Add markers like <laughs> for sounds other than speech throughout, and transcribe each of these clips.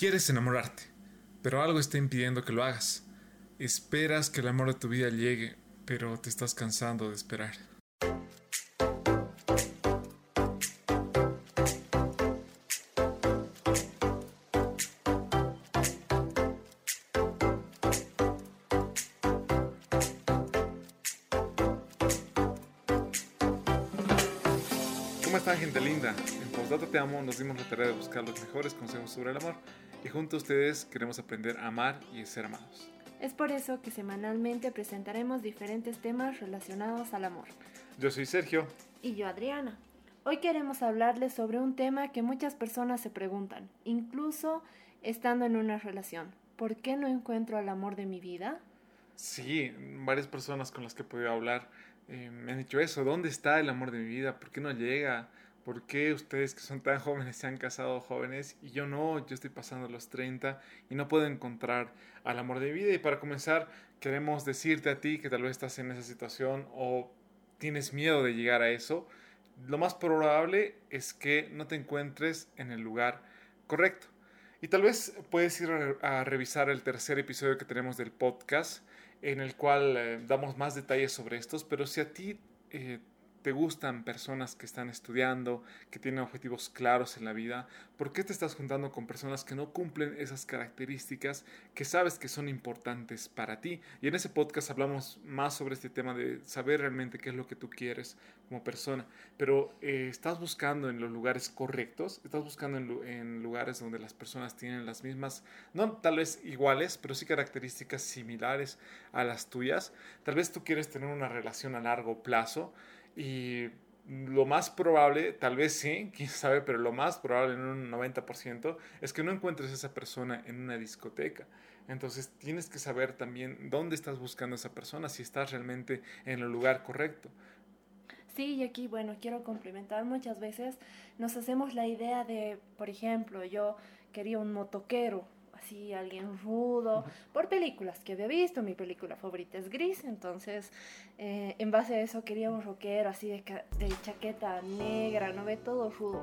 Quieres enamorarte, pero algo está impidiendo que lo hagas. Esperas que el amor de tu vida llegue, pero te estás cansando de esperar. ¿Cómo están gente linda? En Postdata Te Amo nos dimos la tarea de buscar los mejores consejos sobre el amor y junto a ustedes queremos aprender a amar y a ser amados. Es por eso que semanalmente presentaremos diferentes temas relacionados al amor. Yo soy Sergio. Y yo Adriana. Hoy queremos hablarles sobre un tema que muchas personas se preguntan, incluso estando en una relación. ¿Por qué no encuentro al amor de mi vida? Sí, varias personas con las que he podido hablar eh, me han dicho eso. ¿Dónde está el amor de mi vida? ¿Por qué no llega? ¿Por qué ustedes que son tan jóvenes se han casado jóvenes y yo no? Yo estoy pasando los 30 y no puedo encontrar al amor de vida. Y para comenzar, queremos decirte a ti que tal vez estás en esa situación o tienes miedo de llegar a eso. Lo más probable es que no te encuentres en el lugar correcto. Y tal vez puedes ir a revisar el tercer episodio que tenemos del podcast, en el cual eh, damos más detalles sobre estos, pero si a ti eh, te gustan personas que están estudiando, que tienen objetivos claros en la vida, ¿por qué te estás juntando con personas que no cumplen esas características que sabes que son importantes para ti? Y en ese podcast hablamos más sobre este tema de saber realmente qué es lo que tú quieres como persona, pero eh, estás buscando en los lugares correctos, estás buscando en, en lugares donde las personas tienen las mismas, no tal vez iguales, pero sí características similares a las tuyas. Tal vez tú quieres tener una relación a largo plazo, y lo más probable, tal vez sí, <laughs> quién sabe, pero lo más probable en un 90% es que no encuentres a esa persona en una discoteca. Entonces tienes que saber también dónde estás buscando a esa persona, si estás realmente en el lugar correcto. Sí, y aquí, bueno, quiero complementar, muchas veces nos hacemos la idea de, por ejemplo, yo quería un motoquero, así alguien rudo, por películas que había visto, mi película favorita es Gris, entonces eh, en base a eso quería un rockero así de, de chaqueta negra, no ve todo rudo.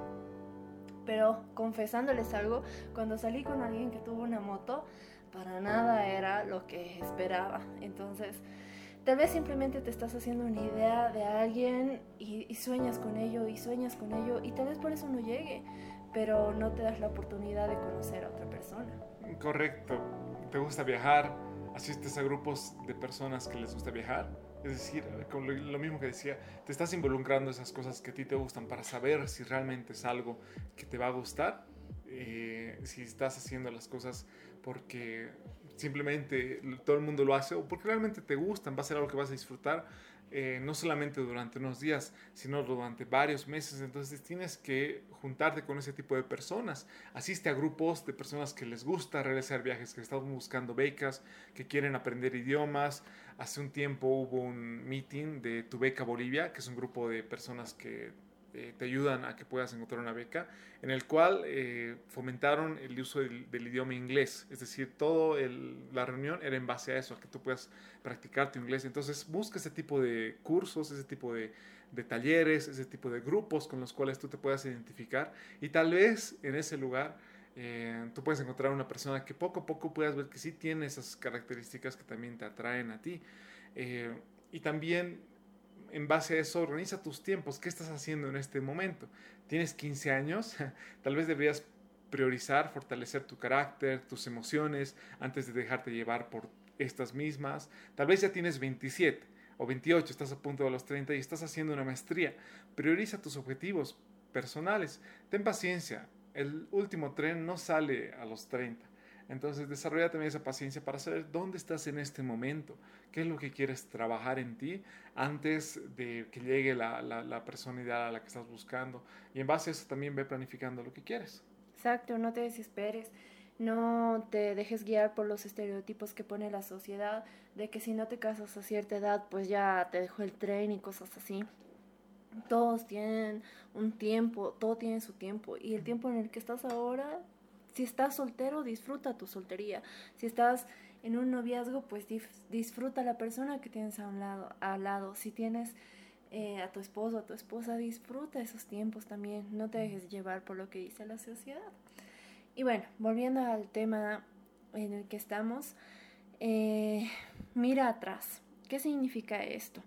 Pero confesándoles algo, cuando salí con alguien que tuvo una moto, para nada era lo que esperaba. Entonces, tal vez simplemente te estás haciendo una idea de alguien y, y, sueñas con ello y sueñas con ello y tal vez por eso no llegue, pero no te das la oportunidad de conocer a otra persona. Correcto. ¿Te gusta viajar? ¿Asistes a grupos de personas que les gusta viajar? Es decir, con lo, mismo que decía, te estás involucrando esas cosas que a ti te gustan para saber si realmente es algo que te va a gustar. Eh, si estás haciendo las cosas porque simplemente todo el mundo lo hace o porque realmente te gustan, va a ser algo que vas a disfrutar eh, no solamente durante unos días, sino durante varios meses. Entonces tienes que juntarte con ese tipo de personas. Asiste a grupos de personas que les gusta realizar viajes, que están buscando becas, que quieren aprender idiomas. Hace un tiempo hubo un meeting de Tu Beca Bolivia, que es un grupo de personas que eh, te ayudan a que puedas encontrar una beca, en el cual eh, fomentaron el uso del, idioma inglés. Es decir, toda la reunión era en base a eso, a que tú puedas practicar tu inglés. Entonces, busca ese tipo de cursos, ese tipo de, de talleres, ese tipo de grupos con los cuales tú te puedas identificar y tal vez en ese lugar eh, tú puedes encontrar una persona que poco a poco puedas ver que sí tiene esas características que también te atraen a ti. y también en base a eso, organiza tus tiempos. ¿Qué estás haciendo en este momento? ¿Tienes 15 años? <laughs> Tal vez deberías priorizar, fortalecer tu carácter, tus emociones, antes de dejarte llevar por estas mismas. Tal vez ya tienes 27 o 28, estás a punto de los 30 y estás haciendo una maestría. Prioriza tus objetivos personales. Ten paciencia. El último tren no sale a los 30. Entonces desarrolla también esa paciencia para saber dónde estás en este momento, qué es lo que quieres trabajar en ti antes de que llegue la, la, persona ideal a la que estás buscando. Y en base a eso también ve planificando lo que quieres. Exacto, no te desesperes. No te dejes guiar por los estereotipos que pone la sociedad de que si no te casas a cierta edad, pues ya te dejó el tren y cosas así. Todos tienen un tiempo, todo tiene su tiempo y el tiempo en el que estás ahora si estás soltero, disfruta tu soltería. Si estás en un noviazgo, pues disfruta la persona que tienes a un lado. Al lado. Si tienes eh, a tu esposo, a tu esposa, disfruta esos tiempos también. No te dejes llevar por lo que dice la sociedad. Y bueno, volviendo al tema en el que estamos, eh, mira atrás. ¿Qué significa esto?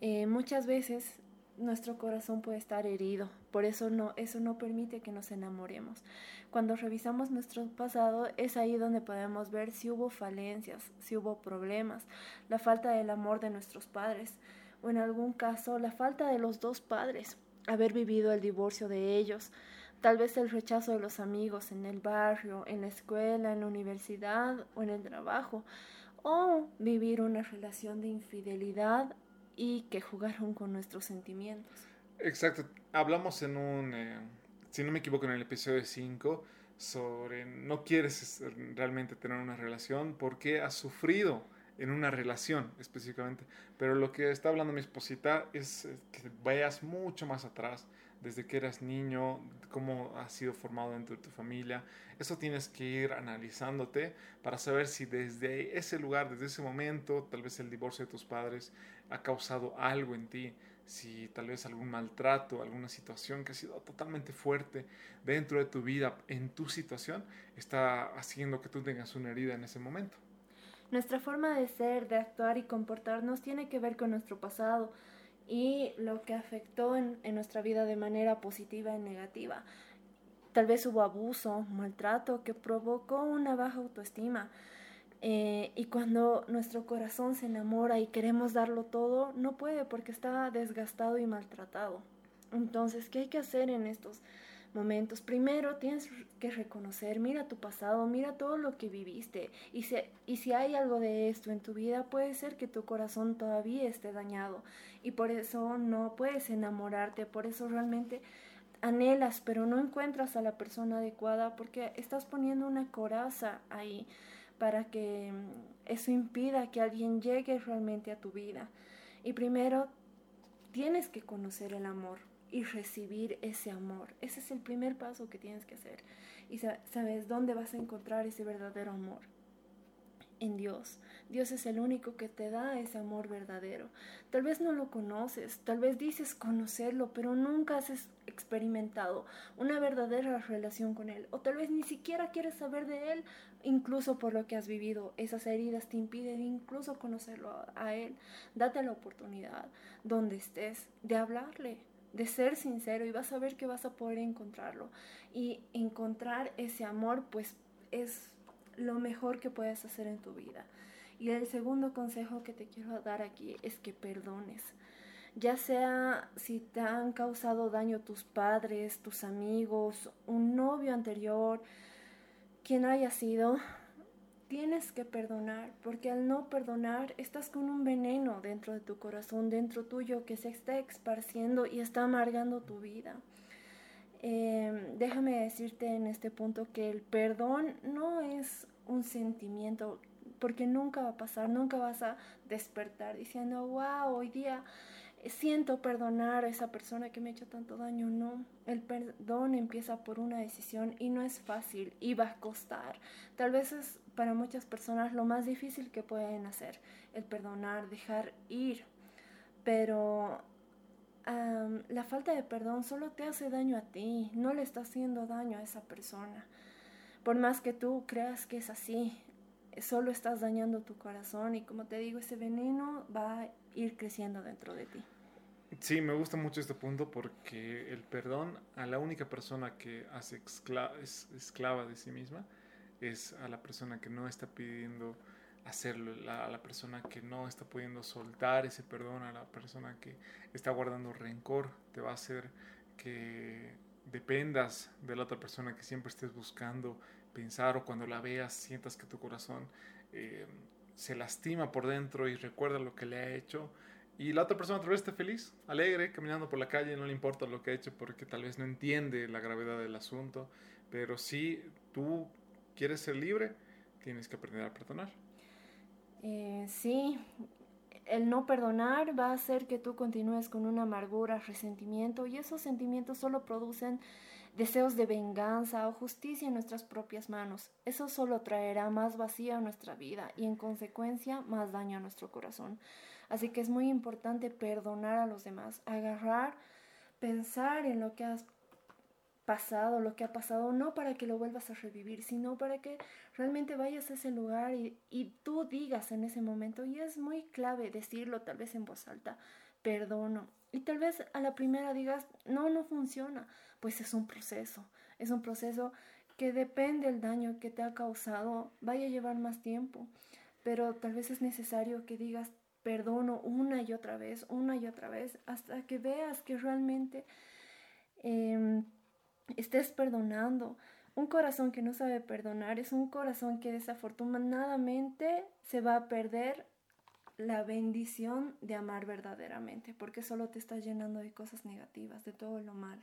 Eh, muchas veces nuestro corazón puede estar herido, por eso no, eso no permite que nos enamoremos. Cuando revisamos nuestro pasado es ahí donde podemos ver si hubo falencias, si hubo problemas, la falta del amor de nuestros padres o en algún caso la falta de los dos padres, haber vivido el divorcio de ellos, tal vez el rechazo de los amigos en el barrio, en la escuela, en la universidad o en el trabajo, o vivir una relación de infidelidad y que jugaron con nuestros sentimientos. Exacto. Hablamos en un, eh, si no me equivoco, en el episodio 5 sobre no quieres realmente tener una relación porque has sufrido en una relación específicamente. Pero lo que está hablando mi esposita es eh, que vayas mucho más atrás, desde que eras niño, cómo has sido formado dentro de tu familia. Eso tienes que ir analizándote para saber si desde ese lugar, desde ese momento, tal vez el divorcio de tus padres ha causado algo en ti, si tal vez algún maltrato, alguna situación que ha sido totalmente fuerte dentro de tu vida, en tu situación, está haciendo que tú tengas una herida en ese momento. Nuestra forma de ser, de actuar y comportarnos tiene que ver con nuestro pasado y lo que afectó en, nuestra vida de manera positiva y negativa. Tal vez hubo abuso, maltrato que provocó una baja autoestima. Eh, y cuando nuestro corazón se enamora y queremos darlo todo, no puede porque está desgastado y maltratado. Entonces, ¿qué hay que hacer en estos momentos. Primero tienes que reconocer, mira tu pasado, mira todo lo que viviste. Y si, y si hay algo de esto en tu vida, puede ser que tu corazón todavía esté dañado. Y por eso no puedes enamorarte, por eso realmente anhelas, pero no encuentras a la persona adecuada porque estás poniendo una coraza ahí para que mm, eso impida que alguien llegue realmente a tu vida. Y primero tienes que conocer el amor y recibir ese amor. Ese es el primer paso que tienes que hacer. Y sabes dónde vas a encontrar ese verdadero amor. En Dios. Dios es el único que te da ese amor verdadero. Tal vez no lo conoces, tal vez dices conocerlo, pero nunca has experimentado una verdadera relación con Él. O tal vez ni siquiera quieres saber de Él, incluso por lo que has vivido. Esas heridas te impiden incluso conocerlo a Él. Date la oportunidad, donde estés, de hablarle, de ser sincero y vas a ver que vas a poder encontrarlo. Y encontrar ese amor pues es lo mejor que puedes hacer en tu vida. Y el segundo consejo que te quiero dar aquí es que perdones. Ya sea si te han causado daño tus padres, tus amigos, un novio anterior, quien haya sido, tienes que perdonar, porque al no perdonar estás con un veneno dentro de tu corazón, dentro tuyo, que se está esparciendo y está amargando tu vida. Em, déjame decirte en este punto que el perdón no es un sentimiento, porque nunca va a pasar, nunca vas a despertar diciendo, wow, hoy día siento perdonar a esa persona que me ha hecho tanto daño. No, el perdón empieza por una decisión y no es fácil y va a costar. Tal vez es para muchas personas lo más difícil que pueden hacer, el perdonar, dejar ir. Pero la falta de perdón solo te hace daño a ti, no le está haciendo daño a esa persona. Por más que tú creas que es así, solo estás dañando tu corazón y como te digo, ese veneno va ir creciendo dentro de ti. Sí, me gusta mucho este punto porque el perdón a la única persona que hace es esclava de sí misma es a la persona que no está pidiendo hacerlo, a la persona que no está pudiendo soltar ese perdón, a la persona que está guardando rencor, te va a hacer que dependas de la otra persona que siempre estés buscando pensar o cuando la veas sientas que tu corazón eh, se lastima por dentro y recuerda lo que le ha hecho y la otra persona tal vez feliz, alegre, caminando por la calle, no le importa lo que ha hecho porque tal vez no entiende la gravedad del asunto, pero si tú quieres ser libre, tienes que aprender a perdonar. Eh, sí, el no perdonar va a hacer que tú continúes con una amargura, resentimiento y esos sentimientos solo producen deseos de venganza o justicia en nuestras propias manos. Eso solo traerá más vacía a nuestra vida y en consecuencia más daño a nuestro corazón. Así que es muy importante perdonar a los demás, agarrar, pensar en lo que has pasado, lo que ha pasado, no para que lo vuelvas a revivir, sino para que realmente vayas a ese lugar y, y tú digas en ese momento, y es muy clave decirlo tal vez en voz alta, perdono. Y tal vez a la primera digas, no, no funciona. Pues es un proceso, es un proceso que depende del daño que te ha causado, vaya a llevar más tiempo, pero tal vez es necesario que digas, perdono una y otra vez, una y otra vez, hasta que veas que realmente em, estés perdonando. Un corazón que no sabe perdonar es un corazón que desafortunadamente se va a perder la bendición de amar verdaderamente, porque solo te estás llenando de cosas negativas, de todo lo malo.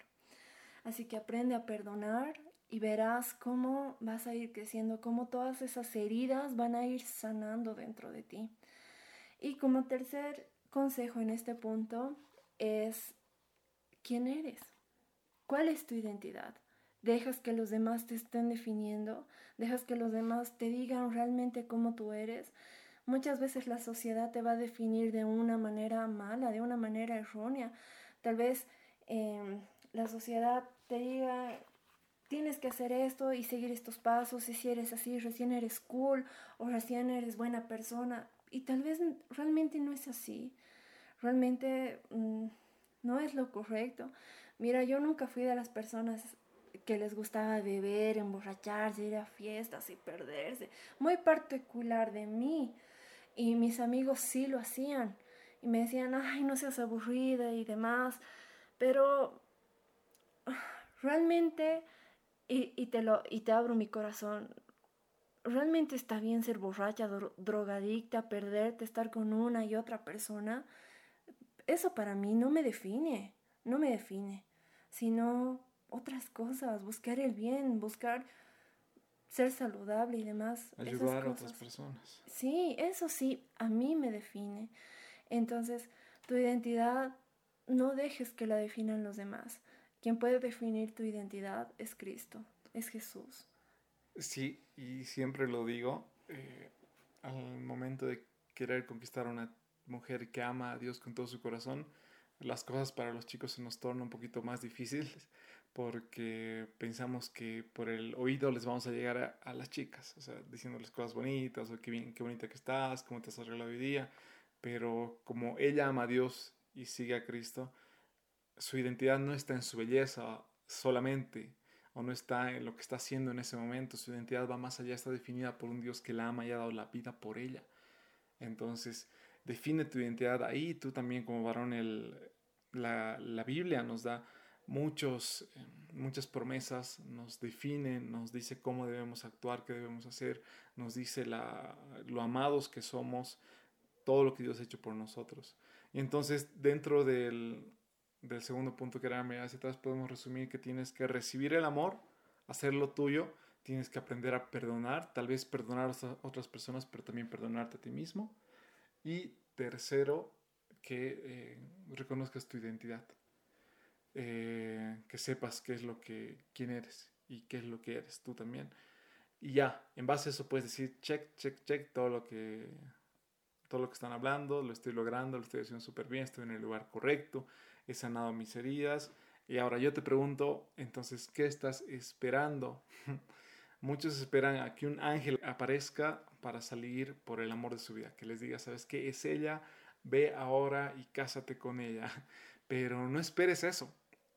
Así que aprende a perdonar y verás cómo vas a ir creciendo, cómo todas esas heridas van a ir sanando dentro de ti. Y como tercer consejo en este punto es quién eres, cuál es tu identidad. Dejas que los demás te estén definiendo, dejas que los demás te digan realmente cómo tú eres. Muchas veces la sociedad te va a definir de una manera mala, de una manera errónea. Tal vez em, la sociedad te diga, tienes que hacer esto y seguir estos pasos, y si eres así, recién eres cool o recién eres buena persona. Y tal vez realmente no es así, realmente mm, no es lo correcto. Mira, yo nunca fui de las personas que les gustaba beber, emborracharse, ir a fiestas y perderse. Muy particular de mí. Y mis amigos sí lo hacían. Y me decían, ay, no seas aburrida y demás. Pero realmente, y, y, te, lo, y te abro mi corazón, realmente está bien ser borracha, drogadicta, perderte, estar con una y otra persona. Eso para mí no me define, no me define, sino otras cosas, buscar el bien, buscar ser saludable y demás. Ayudar a otras personas. Sí, eso sí, a mí me define. Entonces, tu identidad no dejes que la definan los demás. Quien puede definir tu identidad es Cristo, es Jesús. Sí, y siempre lo digo, eh, al momento de querer conquistar a una mujer que ama a Dios con todo su corazón, las cosas para los chicos se nos tornan un poquito más difíciles porque pensamos que por el oído les vamos a llegar a, las chicas, o sea, diciéndoles cosas bonitas, o qué, bien, qué bonita que estás, cómo te has arreglado hoy día, pero como ella ama a Dios y sigue a Cristo, su identidad no está en su belleza solamente, o no está en lo que está haciendo en ese momento, su identidad va más allá, está definida por un Dios que la ama y ha dado la vida por ella. Entonces, define tu identidad ahí, tú también como varón, el, la, la Biblia nos da muchos, eh, muchas promesas, nos define, nos dice cómo debemos actuar, qué debemos hacer, nos dice la, lo amados que somos, todo lo que Dios ha hecho por nosotros. Y entonces dentro del, del segundo punto que era mirar hacia atrás, podemos resumir que tienes que recibir el amor, hacerlo tuyo, tienes que aprender a perdonar, tal vez perdonar a otras personas, pero también perdonarte a ti mismo. Y tercero, que eh, reconozcas tu identidad. Eh, que sepas qué es lo que, quién eres y qué es lo que eres tú también. Y ya, en base a eso puedes decir, check, check, check, todo lo que, todo lo que están hablando, lo estoy logrando, lo estoy haciendo súper bien, estoy en el lugar correcto, he sanado mis heridas. Y ahora yo te pregunto, entonces, ¿qué estás esperando? <laughs> Muchos esperan a que un ángel aparezca para salir por el amor de su vida, que les diga, ¿sabes qué? Es ella, ve ahora y cásate con ella. <laughs> Pero no esperes eso.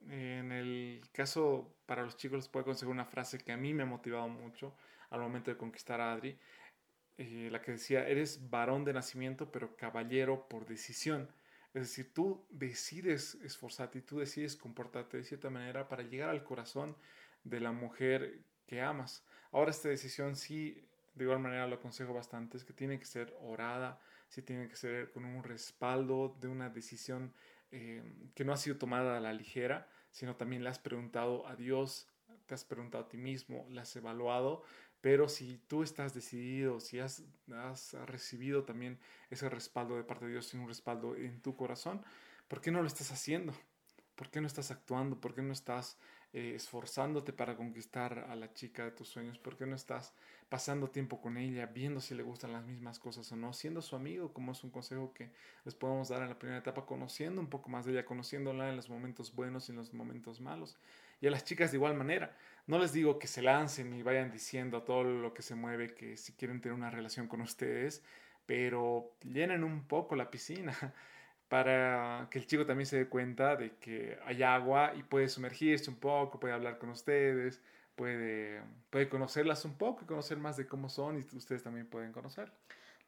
En el caso para los chicos les puedo conseguir una frase que a mí me ha motivado mucho al momento de conquistar a Adri, eh, la que decía, eres varón de nacimiento pero caballero por decisión. Es decir, tú decides esforzarte y tú decides comportarte de cierta manera para llegar al corazón de la mujer que amas. Ahora esta decisión sí, de igual manera lo aconsejo bastante, es que tiene que ser orada, sí tiene que ser con un respaldo de una decisión eh, que no ha sido tomada a la ligera, sino también le has preguntado a Dios, te has preguntado a ti mismo, le has evaluado, pero si tú estás decidido, si has recibido también ese respaldo de parte de Dios y un respaldo en tu corazón, ¿por qué no lo estás haciendo? ¿Por qué no estás actuando? ¿Por qué no estás eh, esforzándote para conquistar a la chica de tus sueños? ¿Por qué no estás pasando tiempo con ella, viendo si le gustan las mismas cosas o no, siendo su amigo, como es un consejo que les podemos dar en la primera etapa, conociendo un poco más de ella, conociéndola en los momentos buenos y en los momentos malos. Y a las chicas de igual manera. No les digo que se lancen y vayan diciendo a todo lo que se mueve que si quieren tener una relación con ustedes, pero llenen un poco la piscina para que el chico también se dé cuenta de que hay agua y puede sumergirse un poco, puede hablar con ustedes, puede, puede conocerlas un poco y conocer más de cómo son y ustedes también pueden conocer.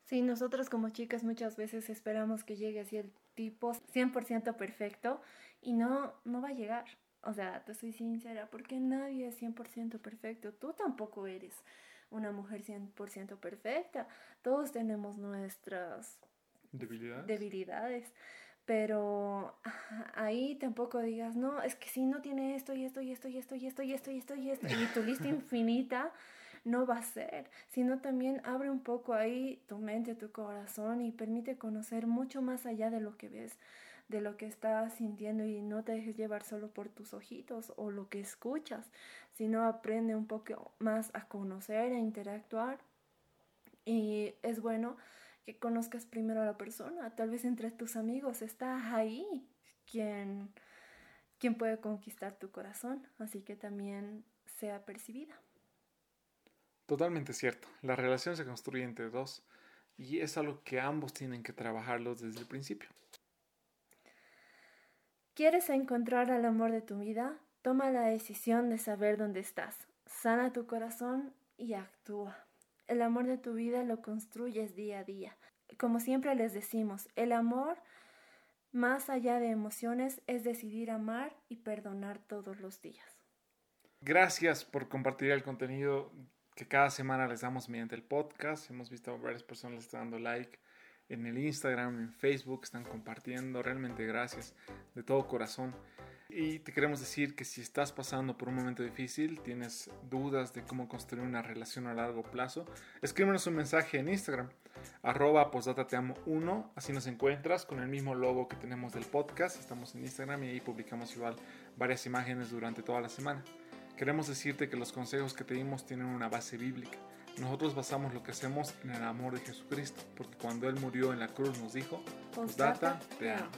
Sí, nosotros como chicas muchas veces esperamos que llegue así el tipo 100% perfecto y no, no va a llegar. O sea, te soy sincera, porque nadie es 100% perfecto. Tú tampoco eres una mujer 100% perfecta. Todos tenemos nuestras debilidades. debilidades. Pero ahí tampoco digas, no, es que si no tiene esto y esto y esto y esto y esto y esto y esto y esto y tu lista <laughs> infinita no va a ser, sino también abre un poco ahí tu mente, tu corazón y permite conocer mucho más allá de lo que ves de lo que estás sintiendo y no te dejes llevar solo por tus ojitos o lo que escuchas, sino aprende un poco más a conocer, a interactuar. Y es bueno que conozcas primero a la persona, tal vez entre tus amigos está ahí quien, quien puede conquistar tu corazón, así que también sea percibida. Totalmente cierto, la relación se construye entre dos y es algo que ambos tienen que trabajarlo desde el principio. ¿Quieres encontrar al amor de tu vida? Toma la decisión de saber dónde estás. Sana tu corazón y actúa. El amor de tu vida lo construyes día a día. Como siempre les decimos, el amor, más allá de emociones, es decidir amar y perdonar todos los días. Gracias por compartir el contenido que cada semana les damos mediante el podcast. Hemos visto a varias personas les dando like en el Instagram, en Facebook, están compartiendo. Realmente gracias de todo corazón. Y te queremos decir que si estás pasando por un momento difícil, tienes dudas de cómo construir una relación a largo plazo, escríbenos un mensaje en Instagram, arroba postdatateamo1, así nos encuentras con el mismo logo que tenemos del podcast, estamos en Instagram y ahí publicamos igual varias imágenes durante toda la semana. Queremos decirte que los consejos que te dimos tienen una base bíblica. Nosotros basamos lo que hacemos en el amor de Jesucristo, porque cuando Él murió en la cruz nos dijo, pues data te amo.